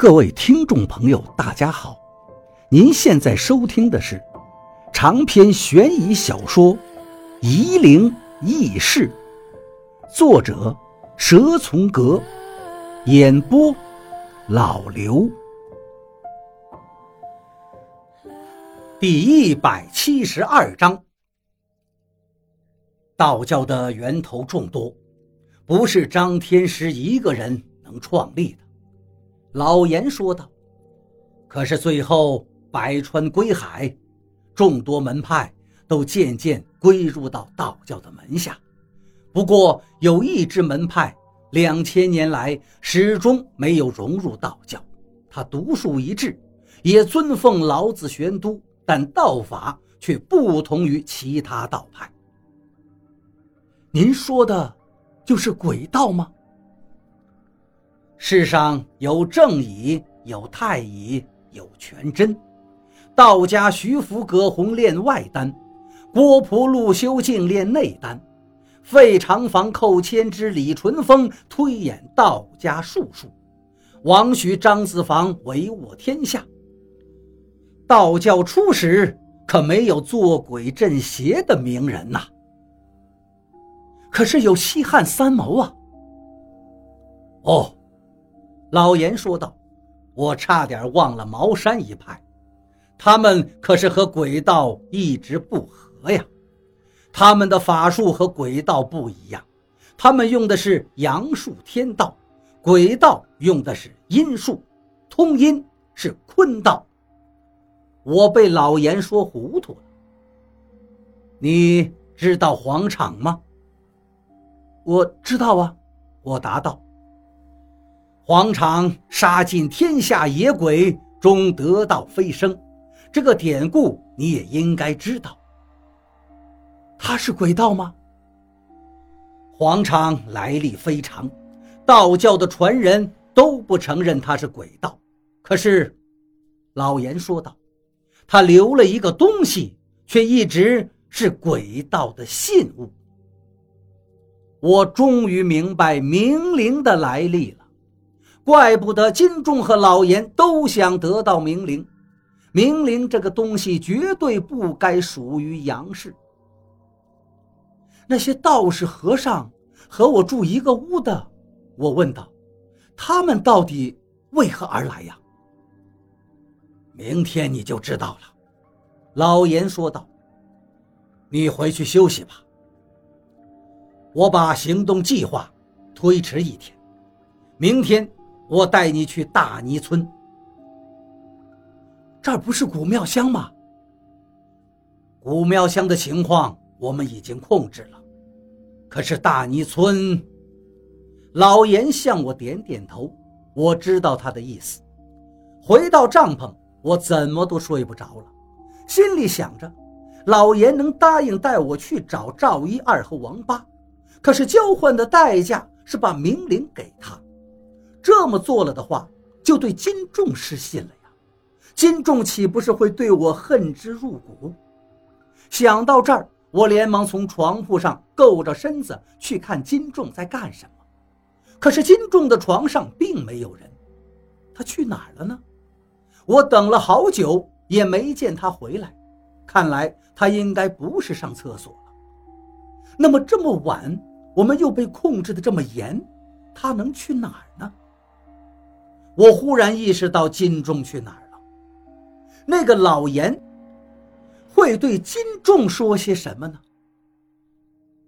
各位听众朋友，大家好！您现在收听的是长篇悬疑小说《夷陵轶事》，作者蛇从阁，演播老刘。第一百七十二章，道教的源头众多，不是张天师一个人能创立的。老严说道：“可是最后百川归海，众多门派都渐渐归入到道教的门下。不过有一支门派，两千年来始终没有融入道教。他独树一帜，也尊奉老子玄都，但道法却不同于其他道派。您说的，就是鬼道吗？”世上有正乙，有太乙，有全真。道家徐福、葛洪练外丹，郭璞、陆修静练内丹，费长房、寇谦之、李淳风推演道家术数，王徐、张子房帷幄天下。道教初始可没有做鬼镇邪的名人呐，可是有西汉三谋啊。哦。老严说道：“我差点忘了茅山一派，他们可是和鬼道一直不和呀。他们的法术和鬼道不一样，他们用的是阳术天道，鬼道用的是阴术，通阴是坤道。我被老严说糊涂了。你知道黄场吗？我知道啊，我答道。”黄场杀尽天下野鬼，终得道飞升。这个典故你也应该知道。他是鬼道吗？黄场来历非常，道教的传人都不承认他是鬼道。可是，老严说道，他留了一个东西，却一直是鬼道的信物。我终于明白冥灵的来历了。怪不得金钟和老严都想得到冥灵，冥灵这个东西绝对不该属于杨氏。那些道士和尚和我住一个屋的，我问道：“他们到底为何而来呀？”明天你就知道了，老严说道。你回去休息吧，我把行动计划推迟一天，明天。我带你去大泥村，这儿不是古庙乡吗？古庙乡的情况我们已经控制了，可是大泥村，老严向我点点头，我知道他的意思。回到帐篷，我怎么都睡不着了，心里想着，老严能答应带我去找赵一二和王八，可是交换的代价是把明灵给他。这么做了的话，就对金仲失信了呀。金仲岂不是会对我恨之入骨？想到这儿，我连忙从床铺上够着身子去看金仲在干什么。可是金仲的床上并没有人，他去哪儿了呢？我等了好久也没见他回来，看来他应该不是上厕所了。那么这么晚，我们又被控制的这么严，他能去哪儿呢？我忽然意识到金仲去哪儿了。那个老严会对金仲说些什么呢？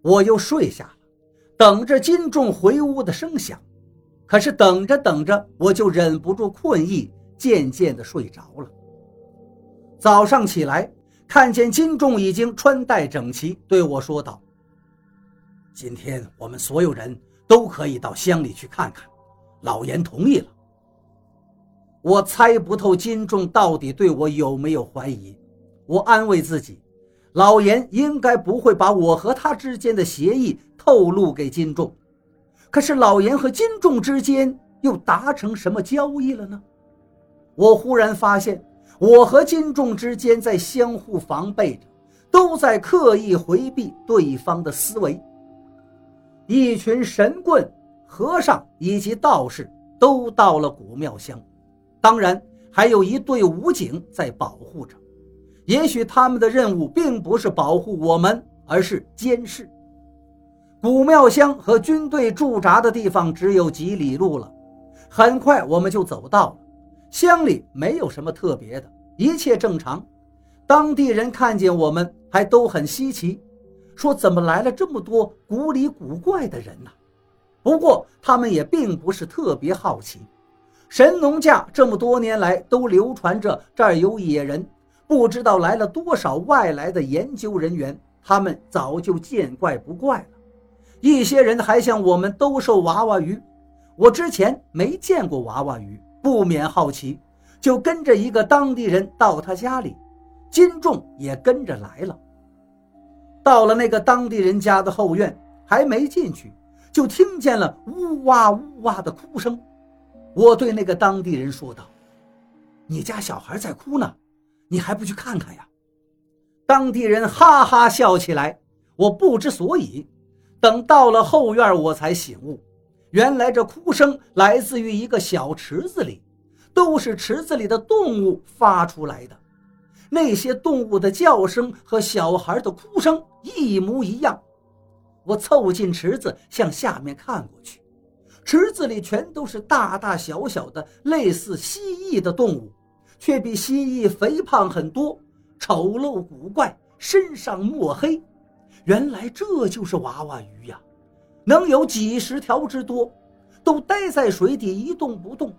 我又睡下了，等着金仲回屋的声响。可是等着等着，我就忍不住困意，渐渐的睡着了。早上起来，看见金仲已经穿戴整齐，对我说道：“今天我们所有人都可以到乡里去看看。”老严同意了。我猜不透金仲到底对我有没有怀疑，我安慰自己，老严应该不会把我和他之间的协议透露给金仲。可是老严和金仲之间又达成什么交易了呢？我忽然发现，我和金仲之间在相互防备着，都在刻意回避对方的思维。一群神棍、和尚以及道士都到了古庙乡。当然还有一队武警在保护着。也许他们的任务并不是保护我们，而是监视。古庙乡和军队驻扎的地方只有几里路了，很快我们就走到了。乡里没有什么特别的，一切正常。当地人看见我们还都很稀奇，说怎么来了这么多古里古怪的人呢？不过他们也并不是特别好奇。神农架这么多年来都流传着这儿有野人，不知道来了多少外来的研究人员，他们早就见怪不怪了。一些人还向我们兜售娃娃鱼，我之前没见过娃娃鱼，不免好奇，就跟着一个当地人到他家里，金仲也跟着来了。到了那个当地人家的后院，还没进去，就听见了呜哇呜哇的哭声。我对那个当地人说道：“你家小孩在哭呢，你还不去看看呀？”当地人哈哈笑起来，我不知所以。等到了后院，我才醒悟，原来这哭声来自于一个小池子里，都是池子里的动物发出来的。那些动物的叫声和小孩的哭声一模一样。我凑近池子，向下面看过去，池子里全都是大大小小的类似蜥蜴的动物，却比蜥蜴肥胖很多，丑陋古怪，身上墨黑。原来这就是娃娃鱼呀，能有几十条之多，都待在水底一动不动，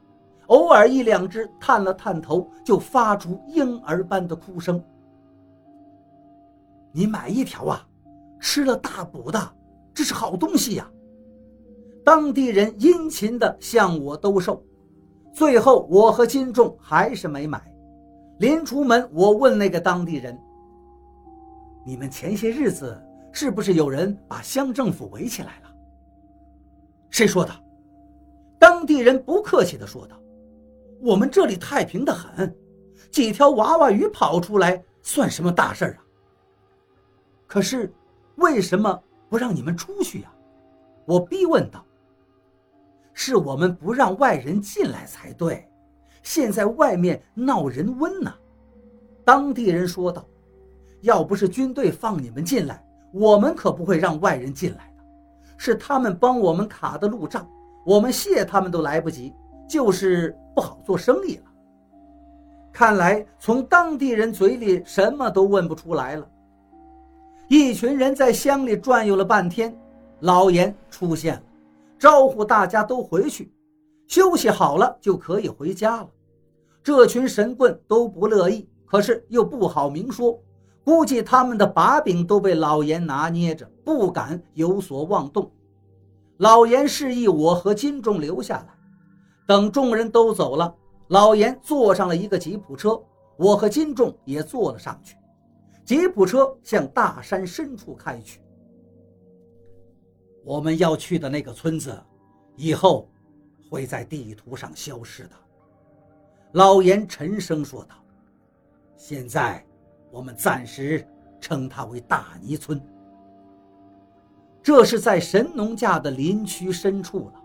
偶尔一两只探了探头，就发出婴儿般的哭声。你买一条啊，吃了大补的，这是好东西呀。当地人殷勤地向我兜售，最后我和金仲还是没买。临出门，我问那个当地人：“你们前些日子？”是不是有人把乡政府围起来了？谁说的？当地人不客气地说道：“我们这里太平的很，几条娃娃鱼跑出来算什么大事啊？可是为什么不让你们出去呀？”我逼问道。“是我们不让外人进来才对，现在外面闹人瘟呢。”当地人说道：“要不是军队放你们进来。”我们可不会让外人进来的，是他们帮我们卡的路障，我们谢他们都来不及，就是不好做生意了。看来从当地人嘴里什么都问不出来了。一群人在乡里转悠了半天，老严出现了，招呼大家都回去，休息好了就可以回家了。这群神棍都不乐意，可是又不好明说。估计他们的把柄都被老严拿捏着，不敢有所妄动。老严示意我和金仲留下来，等众人都走了，老严坐上了一个吉普车，我和金仲也坐了上去。吉普车向大山深处开去。我们要去的那个村子，以后会在地图上消失的。老严沉声说道：“现在。”我们暂时称它为大泥村。这是在神农架的林区深处了，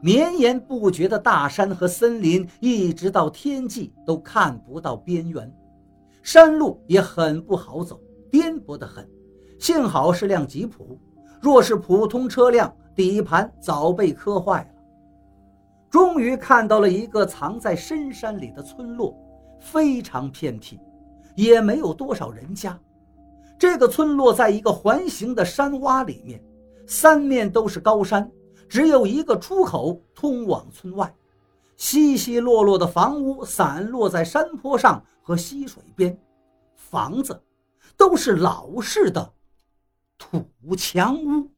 绵延不绝的大山和森林，一直到天际都看不到边缘。山路也很不好走，颠簸得很。幸好是辆吉普，若是普通车辆，底盘早被磕坏了。终于看到了一个藏在深山里的村落，非常偏僻。也没有多少人家，这个村落在一个环形的山洼里面，三面都是高山，只有一个出口通往村外。稀稀落落的房屋散落在山坡上和溪水边，房子都是老式的土墙屋。